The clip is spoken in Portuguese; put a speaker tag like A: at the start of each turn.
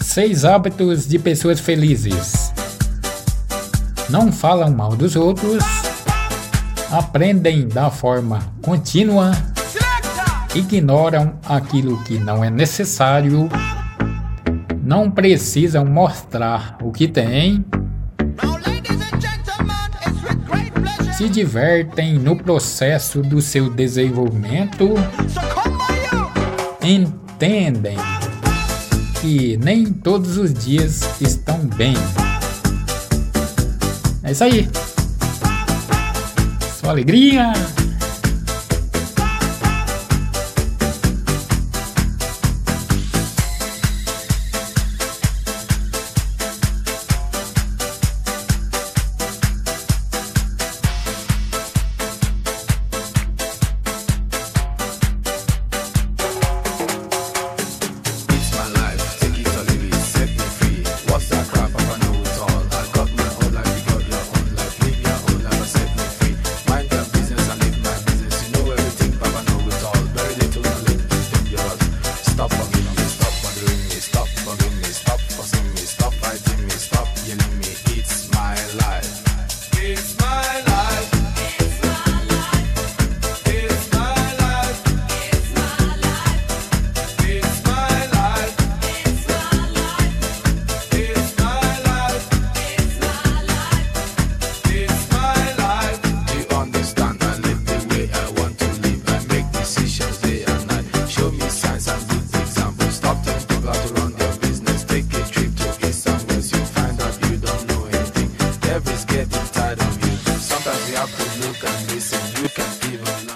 A: Seis hábitos de pessoas felizes. Não falam mal dos outros, aprendem da forma contínua, ignoram aquilo que não é necessário, não precisam mostrar o que têm, se divertem no processo do seu desenvolvimento, entendem que nem todos os dias estão bem. É isso aí. Só alegria.